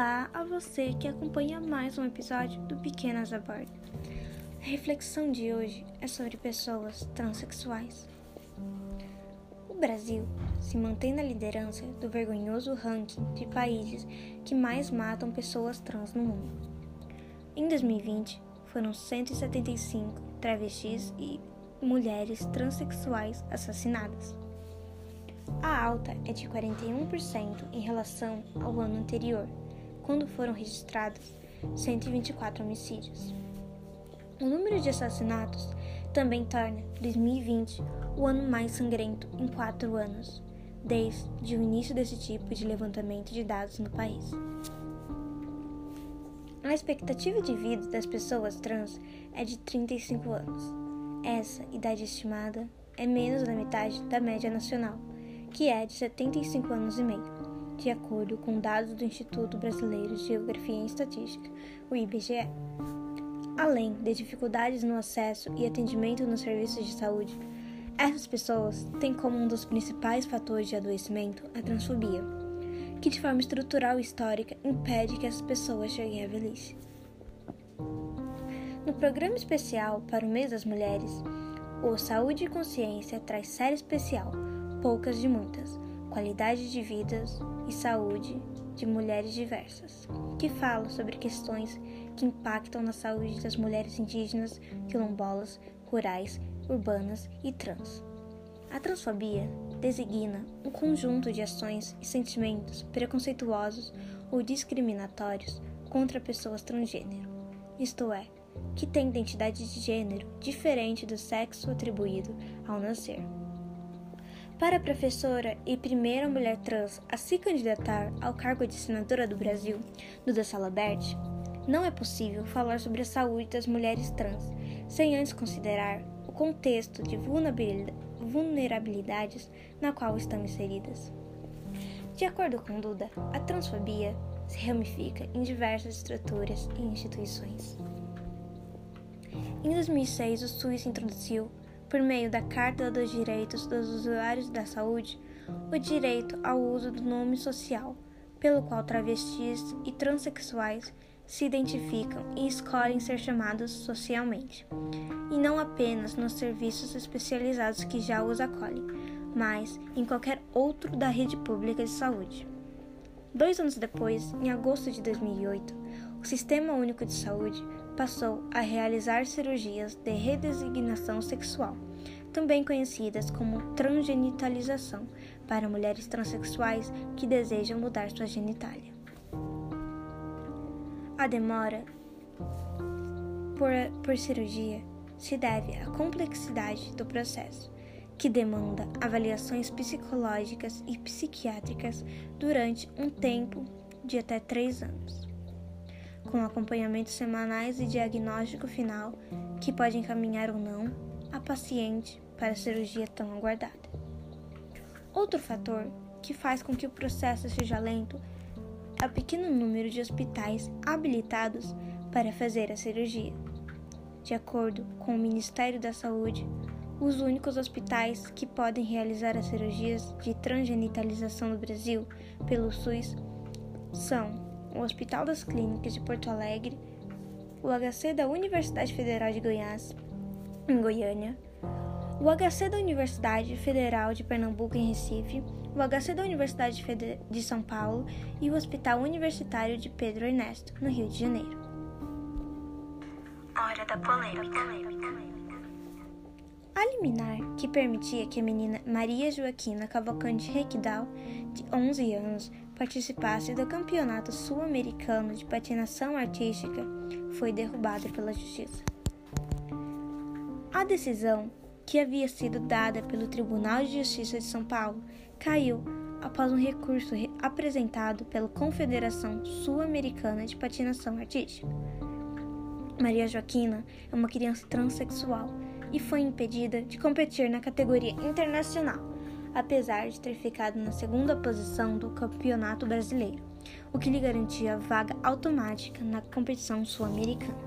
Olá a você que acompanha mais um episódio do Pequenas a Bordo. A reflexão de hoje é sobre pessoas transexuais. O Brasil se mantém na liderança do vergonhoso ranking de países que mais matam pessoas trans no mundo. Em 2020, foram 175 travestis e mulheres transexuais assassinadas. A alta é de 41% em relação ao ano anterior, quando foram registrados 124 homicídios. O número de assassinatos também torna 2020 o ano mais sangrento em quatro anos, desde o início desse tipo de levantamento de dados no país. A expectativa de vida das pessoas trans é de 35 anos. Essa idade estimada é menos da metade da média nacional que é de 75 anos e meio, de acordo com dados do Instituto Brasileiro de Geografia e Estatística, o IBGE. Além de dificuldades no acesso e atendimento nos serviços de saúde, essas pessoas têm como um dos principais fatores de adoecimento a transfobia, que de forma estrutural e histórica impede que essas pessoas cheguem à velhice. No programa especial para o mês das mulheres, o Saúde e Consciência traz série especial poucas de muitas, qualidade de vidas e saúde de mulheres diversas, que falam sobre questões que impactam na saúde das mulheres indígenas, quilombolas, rurais, urbanas e trans. A transfobia designa um conjunto de ações e sentimentos preconceituosos ou discriminatórios contra pessoas transgênero, isto é, que têm identidade de gênero diferente do sexo atribuído ao nascer. Para a professora e primeira mulher trans a se candidatar ao cargo de senadora do Brasil, Duda Salabert, não é possível falar sobre a saúde das mulheres trans sem antes considerar o contexto de vulnerabilidades na qual estão inseridas. De acordo com Duda, a transfobia se ramifica em diversas estruturas e instituições. Em 2006, o SUS introduziu por meio da Carta dos Direitos dos Usuários da Saúde, o direito ao uso do nome social, pelo qual travestis e transexuais se identificam e escolhem ser chamados socialmente, e não apenas nos serviços especializados que já os acolhem, mas em qualquer outro da rede pública de saúde. Dois anos depois, em agosto de 2008, o Sistema Único de Saúde passou a realizar cirurgias de redesignação sexual, também conhecidas como transgenitalização, para mulheres transexuais que desejam mudar sua genitália. A demora por, por cirurgia se deve à complexidade do processo, que demanda avaliações psicológicas e psiquiátricas durante um tempo de até três anos com acompanhamentos semanais e diagnóstico final que pode encaminhar ou não a paciente para a cirurgia tão aguardada. Outro fator que faz com que o processo seja lento é o pequeno número de hospitais habilitados para fazer a cirurgia. De acordo com o Ministério da Saúde, os únicos hospitais que podem realizar as cirurgias de transgenitalização no Brasil pelo SUS são o Hospital das Clínicas de Porto Alegre, o HC da Universidade Federal de Goiás, em Goiânia, o HC da Universidade Federal de Pernambuco, em Recife, o HC da Universidade de São Paulo e o Hospital Universitário de Pedro Ernesto, no Rio de Janeiro. Hora da polêmica. A liminar que permitia que a menina Maria Joaquina Cavalcante Requidal, de 11 anos, participasse do Campeonato Sul-Americano de Patinação Artística foi derrubada pela Justiça. A decisão, que havia sido dada pelo Tribunal de Justiça de São Paulo, caiu após um recurso apresentado pela Confederação Sul-Americana de Patinação Artística. Maria Joaquina é uma criança transexual e foi impedida de competir na categoria internacional apesar de ter ficado na segunda posição do Campeonato Brasileiro, o que lhe garantia vaga automática na competição sul-americana.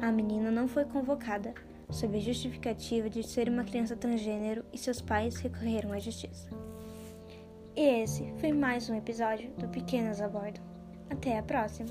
A menina não foi convocada, sob a justificativa de ser uma criança transgênero e seus pais recorreram à justiça. E esse foi mais um episódio do Pequenas a Bordo. Até a próxima!